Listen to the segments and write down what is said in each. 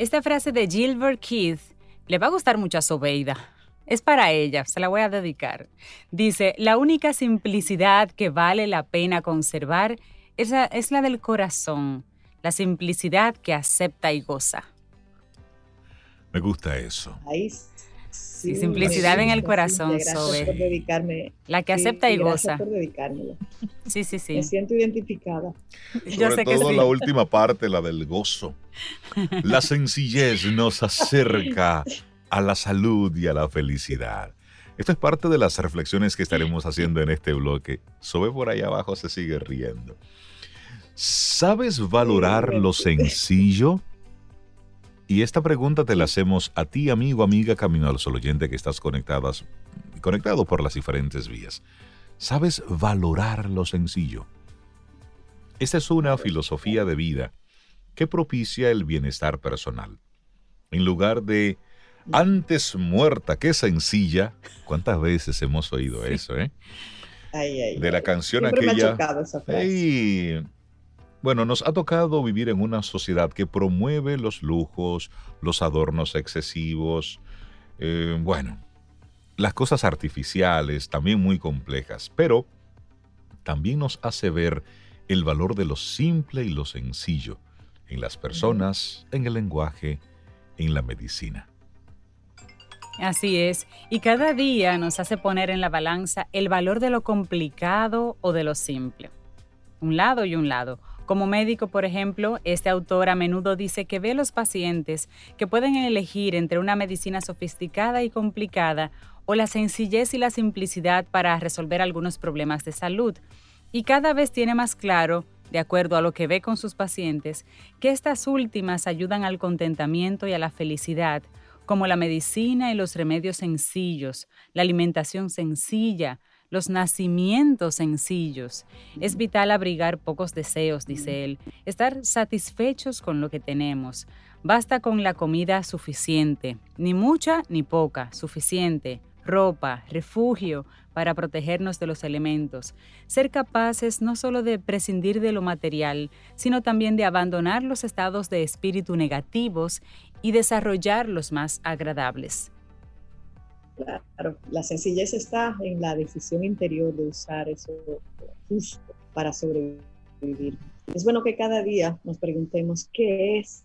Esta frase de Gilbert Keith le va a gustar mucho a Sobeida. Es para ella, se la voy a dedicar. Dice, la única simplicidad que vale la pena conservar es la, es la del corazón, la simplicidad que acepta y goza. Me gusta eso. Ahí sí, simplicidad en el corazón, Gracias por dedicarme. La que acepta y, goza. Gracias por dedicármelo. Sí, sí, sí. Me siento identificada. Sobre Yo sé todo que sí. la última parte, la del gozo. La sencillez nos acerca a la salud y a la felicidad. Esto es parte de las reflexiones que estaremos haciendo en este bloque. Sobe por ahí abajo se sigue riendo. ¿Sabes valorar lo sencillo? Y esta pregunta te la hacemos a ti, amigo, amiga, camino al sol oyente que estás conectadas, conectado por las diferentes vías. ¿Sabes valorar lo sencillo? Esta es una filosofía de vida que propicia el bienestar personal. En lugar de antes muerta que sencilla, ¿cuántas veces hemos oído eso, eh? Ay, ay, de la canción aquella. Me ha chocado esa frase. Bueno, nos ha tocado vivir en una sociedad que promueve los lujos, los adornos excesivos, eh, bueno, las cosas artificiales, también muy complejas, pero también nos hace ver el valor de lo simple y lo sencillo en las personas, en el lenguaje, en la medicina. Así es, y cada día nos hace poner en la balanza el valor de lo complicado o de lo simple. Un lado y un lado. Como médico, por ejemplo, este autor a menudo dice que ve los pacientes que pueden elegir entre una medicina sofisticada y complicada o la sencillez y la simplicidad para resolver algunos problemas de salud. Y cada vez tiene más claro, de acuerdo a lo que ve con sus pacientes, que estas últimas ayudan al contentamiento y a la felicidad, como la medicina y los remedios sencillos, la alimentación sencilla, los nacimientos sencillos. Es vital abrigar pocos deseos, dice él, estar satisfechos con lo que tenemos. Basta con la comida suficiente, ni mucha ni poca, suficiente, ropa, refugio para protegernos de los elementos. Ser capaces no solo de prescindir de lo material, sino también de abandonar los estados de espíritu negativos y desarrollar los más agradables. Claro, la sencillez está en la decisión interior de usar eso justo para sobrevivir. Es bueno que cada día nos preguntemos qué es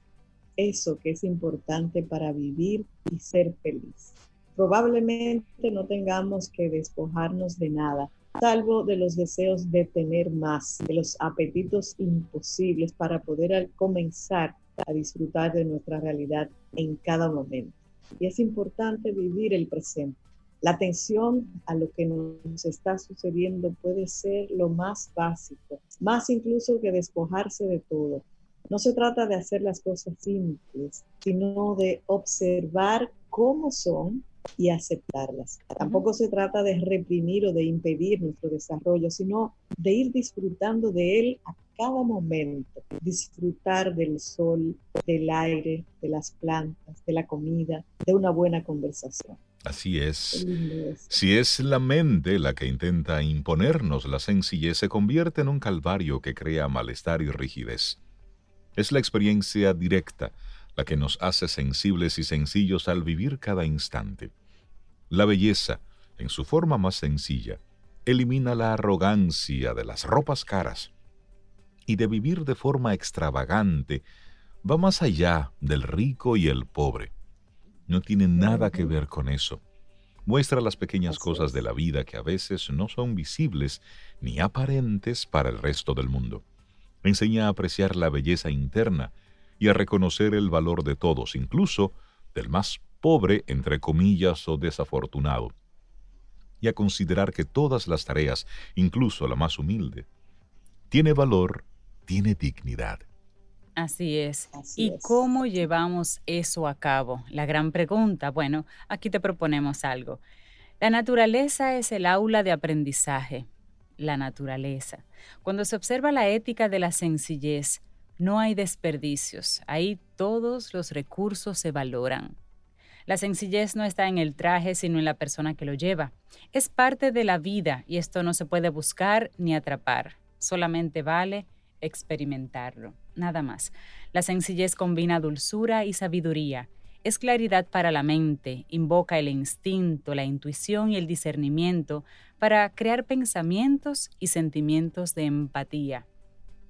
eso que es importante para vivir y ser feliz. Probablemente no tengamos que despojarnos de nada, salvo de los deseos de tener más, de los apetitos imposibles para poder comenzar a disfrutar de nuestra realidad en cada momento. Y es importante vivir el presente. La atención a lo que nos está sucediendo puede ser lo más básico, más incluso que despojarse de todo. No se trata de hacer las cosas simples, sino de observar cómo son y aceptarlas. Tampoco se trata de reprimir o de impedir nuestro desarrollo, sino de ir disfrutando de él a cada momento, disfrutar del sol, del aire, de las plantas, de la comida, de una buena conversación. Así es. Si es la mente la que intenta imponernos la sencillez, se convierte en un calvario que crea malestar y rigidez. Es la experiencia directa la que nos hace sensibles y sencillos al vivir cada instante. La belleza, en su forma más sencilla, elimina la arrogancia de las ropas caras y de vivir de forma extravagante va más allá del rico y el pobre. No tiene nada que ver con eso. Muestra las pequeñas cosas de la vida que a veces no son visibles ni aparentes para el resto del mundo. Enseña a apreciar la belleza interna y a reconocer el valor de todos, incluso del más pobre, entre comillas, o desafortunado. Y a considerar que todas las tareas, incluso la más humilde, tiene valor tiene dignidad. Así es. ¿Y cómo llevamos eso a cabo? La gran pregunta. Bueno, aquí te proponemos algo. La naturaleza es el aula de aprendizaje. La naturaleza. Cuando se observa la ética de la sencillez, no hay desperdicios. Ahí todos los recursos se valoran. La sencillez no está en el traje, sino en la persona que lo lleva. Es parte de la vida y esto no se puede buscar ni atrapar. Solamente vale experimentarlo, nada más. La sencillez combina dulzura y sabiduría. Es claridad para la mente, invoca el instinto, la intuición y el discernimiento para crear pensamientos y sentimientos de empatía.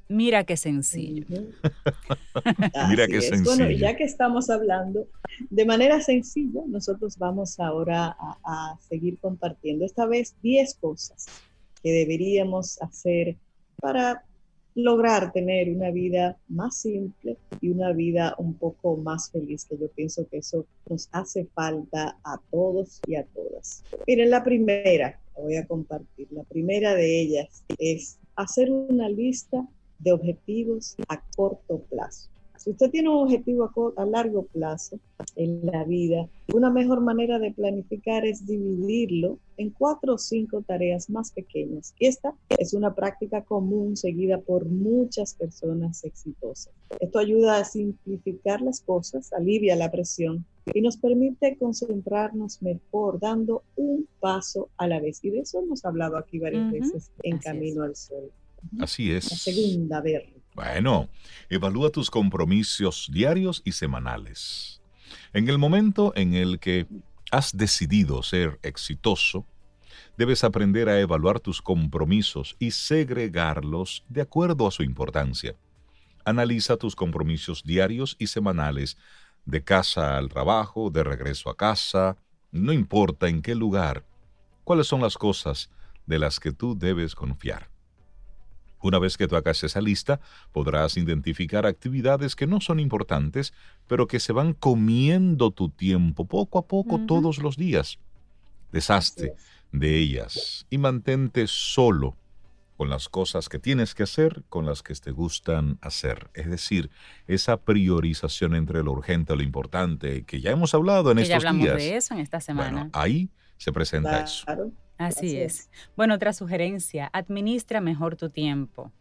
Mira qué sencillo. Mira qué sencillo. Bueno, ya que estamos hablando de manera sencilla, nosotros vamos ahora a, a seguir compartiendo esta vez 10 cosas que deberíamos hacer para lograr tener una vida más simple y una vida un poco más feliz, que yo pienso que eso nos hace falta a todos y a todas. Miren, la primera, voy a compartir, la primera de ellas es hacer una lista de objetivos a corto plazo. Si usted tiene un objetivo a, largo plazo en la vida, una mejor manera de planificar es dividirlo en cuatro o cinco tareas más pequeñas. Y esta es una práctica común seguida por muchas personas exitosas. Esto ayuda a simplificar las cosas, alivia la presión y nos permite concentrarnos mejor, dando un paso a la vez. Y de eso hemos hablado aquí varias veces en Camino al Sol. Así es. La segunda, ver. Bueno, evalúa tus compromisos diarios y semanales. En el momento en el que has decidido ser exitoso, debes aprender a evaluar tus compromisos y segregarlos de acuerdo a su importancia. Analiza tus compromisos diarios y semanales, de casa al trabajo, de regreso a casa, no importa en qué lugar, cuáles son las cosas de las que tú debes confiar. Una vez que tú hagas esa lista, podrás identificar actividades que no son importantes, pero que se van comiendo tu tiempo poco a poco todos los días. Deshazte de ellas y mantente solo con las cosas que tienes que hacer, con las que te gustan hacer. Es decir, esa priorización entre lo urgente y lo importante, que ya hemos hablado en que estos ya hablamos días. de eso en esta semana. Bueno, ahí se presenta eso. Así es. Bueno, otra sugerencia, administra mejor tu tiempo.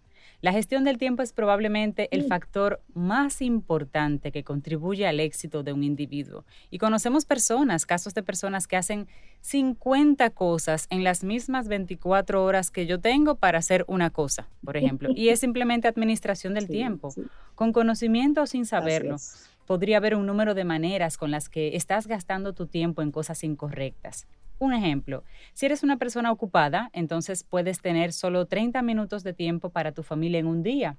La gestión del tiempo es probablemente el factor más importante que contribuye al éxito de un individuo. Y conocemos personas, casos de personas que hacen 50 cosas en las mismas 24 horas que yo tengo para hacer una cosa, por ejemplo. Y es simplemente administración del tiempo. Con conocimiento o sin saberlo, podría haber un número de maneras con las que estás gastando tu tiempo en cosas incorrectas. Un ejemplo, si eres una persona ocupada, entonces puedes tener solo 30 minutos de tiempo para tu familia en un día.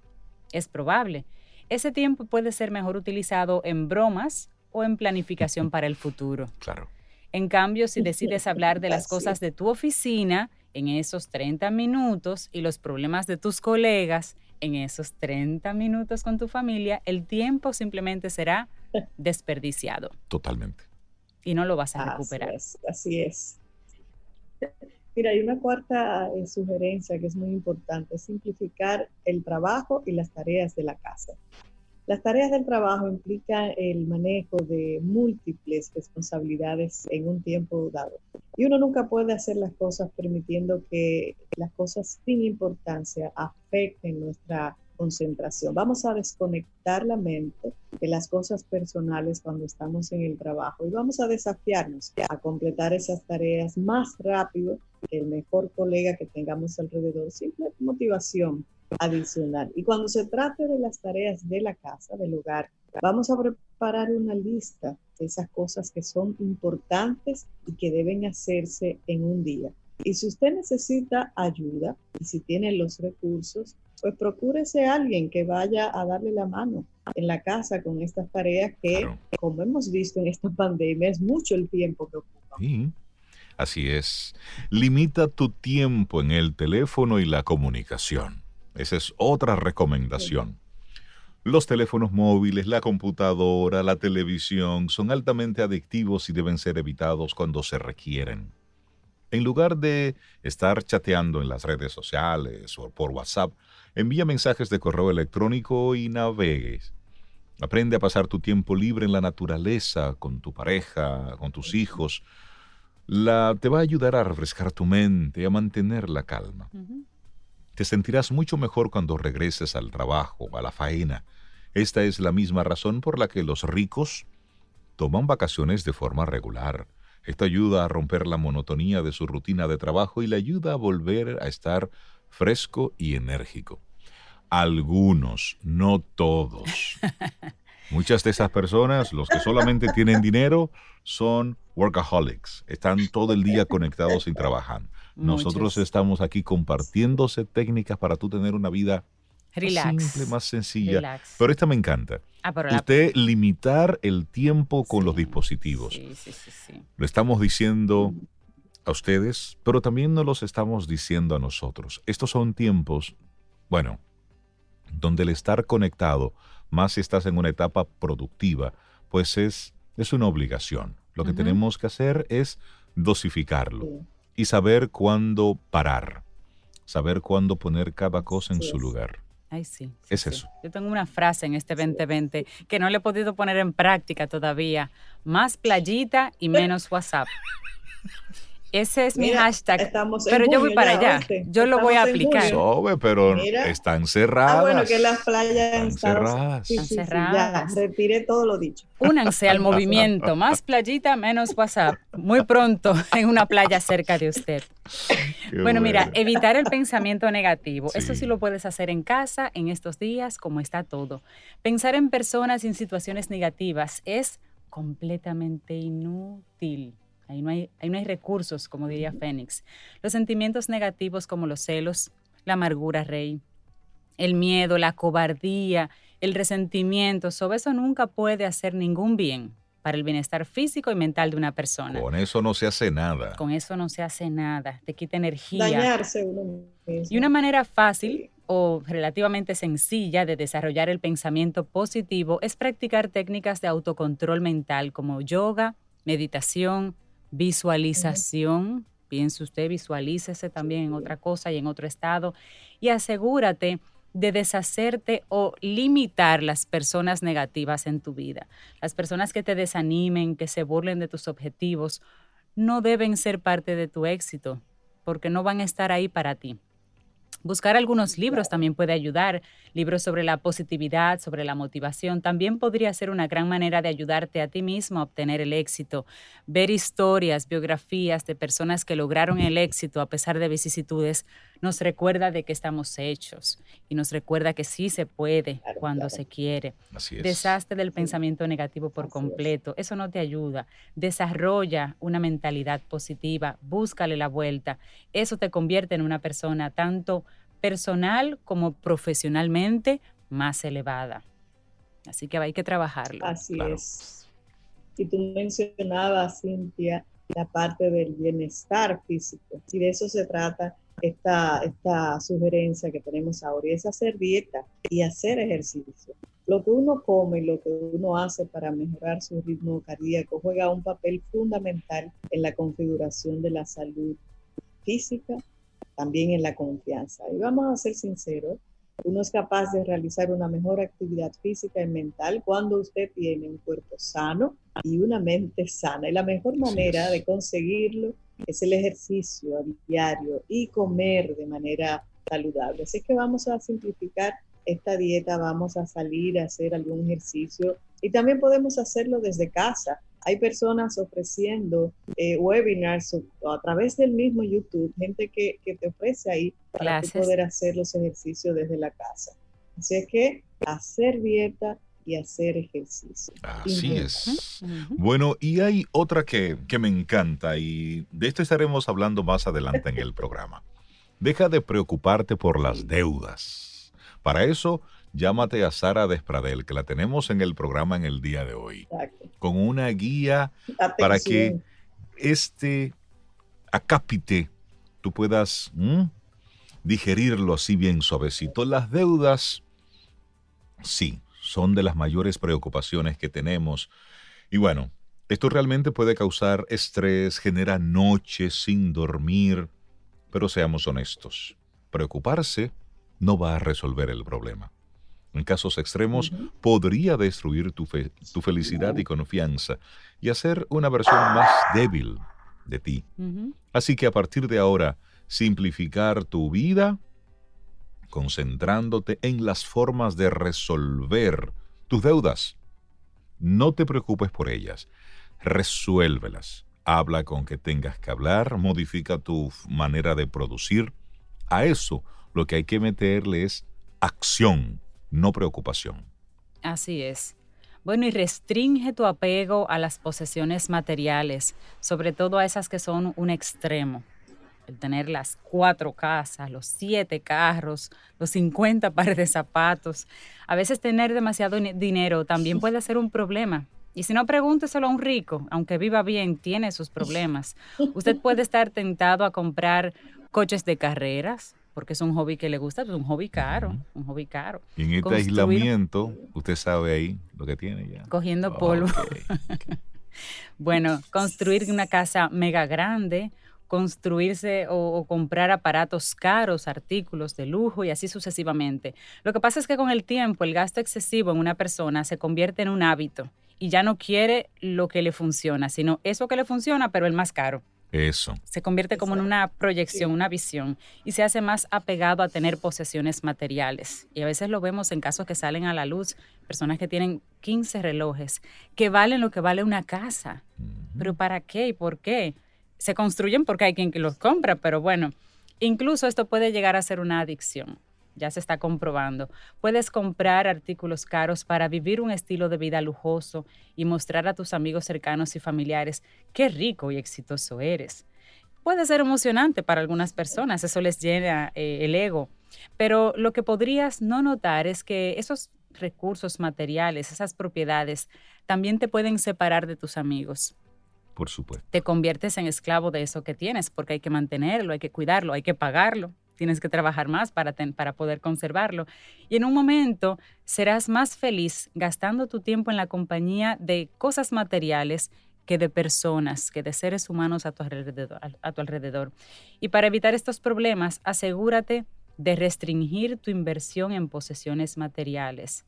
Es probable. Ese tiempo puede ser mejor utilizado en bromas o en planificación para el futuro. Claro. En cambio, si decides hablar de las cosas de tu oficina en esos 30 minutos y los problemas de tus colegas en esos 30 minutos con tu familia, el tiempo simplemente será desperdiciado. Totalmente y no lo vas a recuperar. Así es. Mira, hay una cuarta eh, sugerencia que es muy importante, simplificar el trabajo y las tareas de la casa. Las tareas del trabajo implican el manejo de múltiples responsabilidades en un tiempo dado. Y uno nunca puede hacer las cosas permitiendo que las cosas sin importancia afecten nuestra concentración. Vamos a desconectar la mente de las cosas personales cuando estamos en el trabajo y vamos a desafiarnos a completar esas tareas más rápido que el mejor colega que tengamos alrededor. Simple motivación adicional. Y cuando se trate de las tareas de la casa, del hogar, vamos a preparar una lista de esas cosas que son importantes y que deben hacerse en un día. Y si usted necesita ayuda y si tiene los recursos, pues procúrese a alguien que vaya a darle la mano en la casa con estas tareas que, como hemos visto en esta pandemia, es mucho el tiempo que ocupa. Sí, así es. Limita tu tiempo en el teléfono y la comunicación. Esa es otra recomendación. Los teléfonos móviles, la computadora, la televisión son altamente adictivos y deben ser evitados cuando se requieren. En lugar de estar chateando en las redes sociales o por WhatsApp, Envía mensajes de correo electrónico y navegues. Aprende a pasar tu tiempo libre en la naturaleza, con tu pareja, con tus hijos. La, te va a ayudar a refrescar tu mente, a mantener la calma. Te sentirás mucho mejor cuando regreses al trabajo, a la faena. Esta es la misma razón por la que los ricos toman vacaciones de forma regular. Esto ayuda a romper la monotonía de su rutina de trabajo y le ayuda a volver a estar fresco y enérgico. Algunos, no todos. Muchas de esas personas, los que solamente tienen dinero, son workaholics. Están todo el día conectados y trabajan. Nosotros estamos aquí compartiéndose técnicas para tú tener una vida más simple, más sencilla. Pero esta me encanta. Ah, Usted limitar el tiempo con los dispositivos. Sí, Lo estamos diciendo a ustedes, pero también nos los estamos diciendo a nosotros. Estos son tiempos, bueno, donde el estar conectado, más si estás en una etapa productiva, pues es, es una obligación. Lo que tenemos que hacer es dosificarlo y saber cuándo parar, saber cuándo poner cada cosa en su lugar. Ay, sí. es eso. Yo tengo una frase en este 2020 que no le he podido poner en práctica todavía. Más playita y menos WhatsApp. Ese es mi hashtag. Pero yo voy para allá. Yo lo voy a aplicar. Sobe, pero están cerradas. Ah, bueno, que las playas están cerradas. están cerradas. ya, retire todo lo dicho. Únanse al movimiento. Más playita, menos WhatsApp. Muy pronto en una playa cerca de usted. bueno, mira, evitar el pensamiento negativo. Eso sí lo puedes hacer en casa, en estos días, como está todo. Pensar en personas y en situaciones negativas es completamente inútil. Ahí no, hay, no hay recursos, como diría Fénix. Los sentimientos negativos como los celos, la amargura, rey, el miedo, la cobardía, el resentimiento, sobre eso nunca puede hacer ningún bien para el bienestar físico y mental de una persona. Con eso no se hace nada. Con eso no se hace nada, te quita energía. Dañarse uno mismo. Y una manera fácil o relativamente sencilla de desarrollar el pensamiento positivo es practicar técnicas de autocontrol mental como yoga, meditación, Visualización, piense usted, visualícese también en otra cosa y en otro estado y asegúrate de deshacerte o limitar las personas negativas en tu vida. Las personas que te desanimen, que se burlen de tus objetivos, no deben ser parte de tu éxito, porque no van a estar ahí para ti. Buscar algunos libros también puede ayudar, libros sobre la positividad, sobre la motivación, también podría ser una gran manera de ayudarte a ti mismo a obtener el éxito. Ver historias, biografías de personas que lograron el éxito a pesar de vicisitudes nos recuerda de que estamos hechos y nos recuerda que sí se puede cuando se quiere. Así es. Deshazte del pensamiento negativo por completo, eso no te ayuda. Desarrolla una mentalidad positiva, búscale la vuelta. Eso te convierte en una persona tanto personal como profesionalmente más elevada. Así que hay que trabajarlo. Así es. Y tú mencionabas, Cintia, la parte del bienestar físico. Si de eso se trata esta, esta sugerencia que tenemos ahora, y es hacer dieta y hacer ejercicio. Lo que uno come y lo que uno hace para mejorar su ritmo cardíaco juega un papel fundamental en la configuración de la salud física también en la confianza. Y vamos a ser sinceros, uno es capaz de realizar una mejor actividad física y mental cuando usted tiene un cuerpo sano y una mente sana. Y la mejor manera de conseguirlo es el ejercicio a diario y comer de manera saludable. Así que vamos a simplificar esta dieta, vamos a salir a hacer algún ejercicio y también podemos hacerlo desde casa hay personas ofreciendo eh, webinars a través del mismo YouTube, gente que, te ofrece ahí para poder hacer los ejercicios desde la casa. Así es que hacer dieta y hacer ejercicio. Así es. Bueno, y hay otra que, que me encanta y de esto estaremos hablando más adelante en el programa. Deja de preocuparte por las deudas. Para eso, llámate a Sara Despradel, que la tenemos en el programa en el día de hoy, con una guía para que este acápite tú puedas digerirlo así bien suavecito. Las deudas, sí, son de las mayores preocupaciones que tenemos. Y bueno, esto realmente puede causar estrés, genera noches sin dormir, pero seamos honestos. Preocuparse no va a resolver el problema. En casos extremos, podría destruir tu, tu, felicidad y confianza y hacer una versión más débil de ti. Así que a partir de ahora, simplificar tu vida concentrándote en las formas de resolver tus deudas. No te preocupes por ellas, resuélvelas. Habla con que tengas que hablar, modifica tu manera de producir. A eso lo que hay que meterle es acción, no preocupación. Así es. Bueno, y restringe tu apego a las posesiones materiales, sobre todo a esas que son un extremo el tener las cuatro casas, los siete carros, los 50 pares de zapatos. A veces tener demasiado dinero también puede ser un problema. Y si no, pregúnteselo a un rico, aunque viva bien, tiene sus problemas. Usted puede estar tentado a comprar coches de carreras, porque es un hobby que le gusta, es un hobby caro, un hobby caro. Y en este aislamiento, usted sabe ahí lo que tiene ya. Cogiendo polvo. bueno, construir una casa mega grande, construirse o, comprar aparatos caros, artículos de lujo y así sucesivamente. Lo que pasa es que con el tiempo el gasto excesivo en una persona se convierte en un hábito y ya no quiere lo que le funciona, sino eso que le funciona, pero el más caro. Eso. Se convierte como en una proyección, una visión, y se hace más apegado a tener posesiones materiales. Y a veces lo vemos en casos que salen a la luz, personas que tienen 15 relojes, que valen lo que vale una casa. Pero ¿para qué y por qué? Se construyen porque hay quien los compra, pero bueno, incluso esto puede llegar a ser una adicción. Ya se está comprobando. Puedes comprar artículos caros para vivir un estilo de vida lujoso y mostrar a tus amigos cercanos y familiares qué rico y exitoso eres. Puede ser emocionante para algunas personas, eso les llena eh, el ego, pero lo que podrías no notar es que esos recursos materiales, esas propiedades, también te pueden separar de tus amigos por supuesto. Te conviertes en esclavo de eso que tienes, porque hay que mantenerlo, hay que cuidarlo, hay que pagarlo. Tienes que trabajar más para, para poder conservarlo. Y en un momento serás más feliz gastando tu tiempo en la compañía de cosas materiales que de personas, que de seres humanos a tu alrededor. A tu alrededor. Y para evitar estos problemas, asegúrate de restringir tu inversión en posesiones materiales.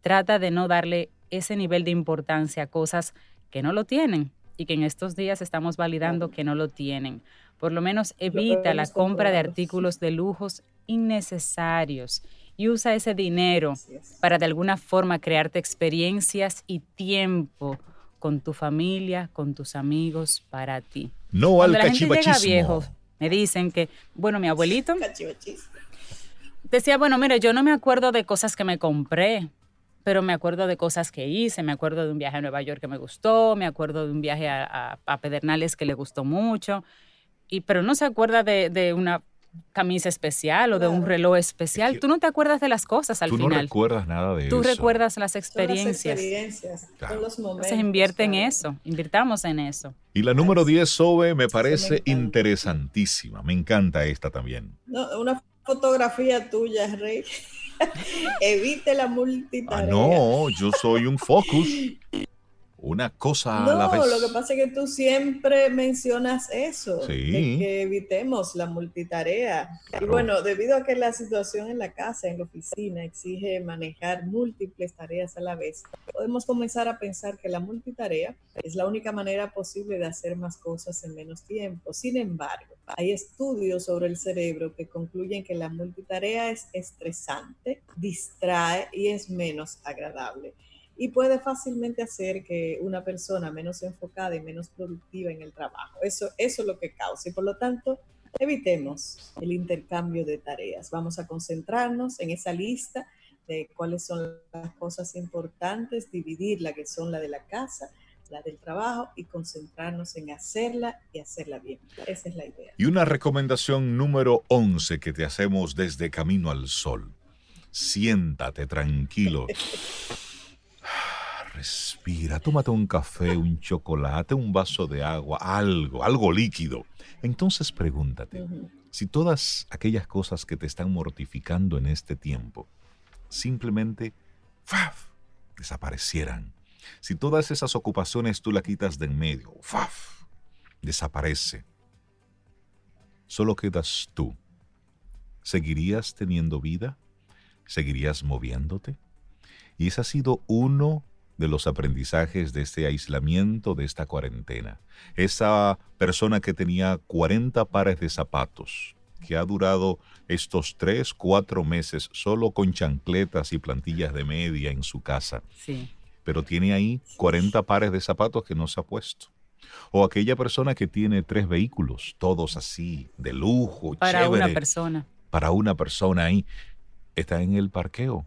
Trata de no darle ese nivel de importancia a cosas que no lo tienen y que en estos días estamos validando que no lo tienen. Por lo menos evita la compra de artículos de lujos innecesarios y usa ese dinero para de alguna forma crearte experiencias y tiempo con tu familia, con tus amigos, para ti. No Cuando al la gente llega viejo, me dicen que, bueno, mi abuelito decía, bueno, mire, yo no me acuerdo de cosas que me compré, pero me acuerdo de cosas que hice, me acuerdo de un viaje a Nueva York que me gustó, me acuerdo de un viaje a, Pedernales que le gustó mucho, y, pero no se acuerda de, una camisa especial o de un reloj especial. tú no te acuerdas de las cosas al final. Tú no recuerdas nada de eso. Tú recuerdas las experiencias. Son las experiencias, los momentos. Entonces invierte en eso, invirtamos en eso. Y la número 10, Sobe, me parece interesantísima. Me encanta esta también. una fotografía tuya, Rey. Evite la multitarea. Ah, no, yo soy un focus. Una cosa a la vez. No, lo que pasa es que tú siempre mencionas eso, que evitemos la multitarea. Y bueno, debido a que la situación en la casa, en la oficina, exige manejar múltiples tareas a la vez, podemos comenzar a pensar que la multitarea es la única manera posible de hacer más cosas en menos tiempo. Sin embargo, hay estudios sobre el cerebro que concluyen que la multitarea es estresante, distrae y es menos agradable. Y puede fácilmente hacer que una persona menos enfocada y menos productiva en el trabajo. Eso, eso es lo que causa. Y por lo tanto, evitemos el intercambio de tareas. Vamos a concentrarnos en esa lista de cuáles son las cosas importantes, dividirla, que son la de la casa, la del trabajo y concentrarnos en hacerla y hacerla bien. Esa es la idea. Y una recomendación número 11 que te hacemos desde Camino al Sol. Siéntate tranquilo. Respira, tómate un café, un chocolate, un vaso de agua, algo, algo líquido. Entonces pregúntate, si todas aquellas cosas que te están mortificando en este tiempo simplemente desaparecieran, si todas esas ocupaciones tú las quitas de en medio, desaparece. Solo quedas tú, ¿seguirías teniendo vida? ¿Seguirías moviéndote? Y ese ha sido uno de los aprendizajes de este aislamiento, de esta cuarentena. Esa persona que tenía 40 pares de zapatos, que ha durado estos tres, cuatro meses solo con chancletas y plantillas de media en su casa. Sí. Pero tiene ahí 40 pares de zapatos que no se ha puesto. O aquella persona que tiene tres vehículos, todos así, de lujo, para una persona. Para una persona ahí, está en el parqueo.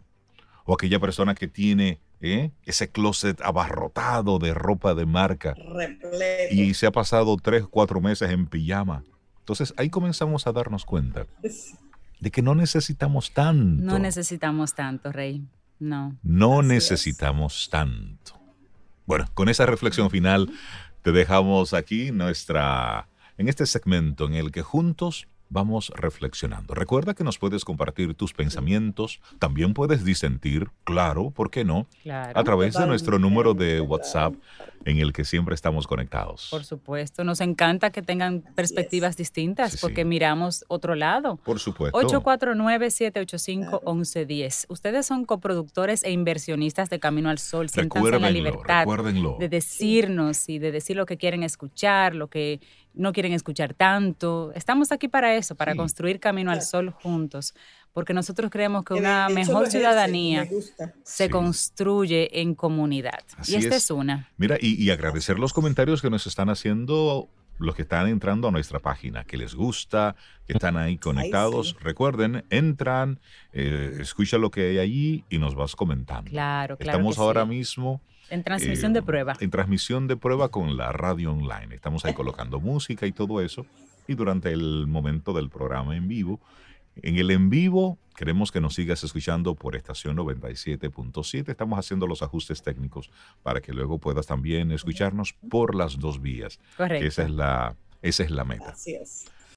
O aquella persona que tiene ¿eh? ese closet abarrotado de ropa de marca. Y se ha pasado tres, cuatro meses en pijama. Entonces ahí comenzamos a darnos cuenta de que no necesitamos tanto. No necesitamos tanto, Rey. No. No necesitamos tanto. Bueno, con esa reflexión final te dejamos aquí nuestra en este segmento en el que juntos vamos reflexionando. Recuerda que nos puedes compartir tus pensamientos, también puedes disentir, claro, ¿por qué no? a través de nuestro número de WhatsApp en el que siempre estamos conectados. Por supuesto, nos encanta que tengan perspectivas distintas porque miramos otro lado. Por supuesto. 849-785-1110. Ustedes son coproductores e inversionistas de Camino al Sol. Siéntanse en la libertad de decirnos y de decir lo que quieren escuchar, lo que no quieren escuchar tanto. Estamos aquí para eso, para construir Camino al Sol juntos, porque nosotros creemos que, una mejor ciudadanía se construye en comunidad. y esta es. una. Mira, y, agradecer los comentarios que nos están haciendo los que están entrando a nuestra página, que les gusta, que están ahí conectados. Recuerden, entran, eh, escucha lo que hay allí y nos vas comentando. Claro, claro. Estamos ahora mismo en transmisión de eh, prueba. En transmisión de prueba con la radio online. Estamos ahí colocando música y todo eso. Y durante el momento del programa en vivo, en el en vivo, queremos que nos sigas escuchando por estación 97.7. Estamos haciendo los ajustes técnicos para que luego puedas también escucharnos por las dos vías. Correcto. Esa es la, esa es la meta. Así es.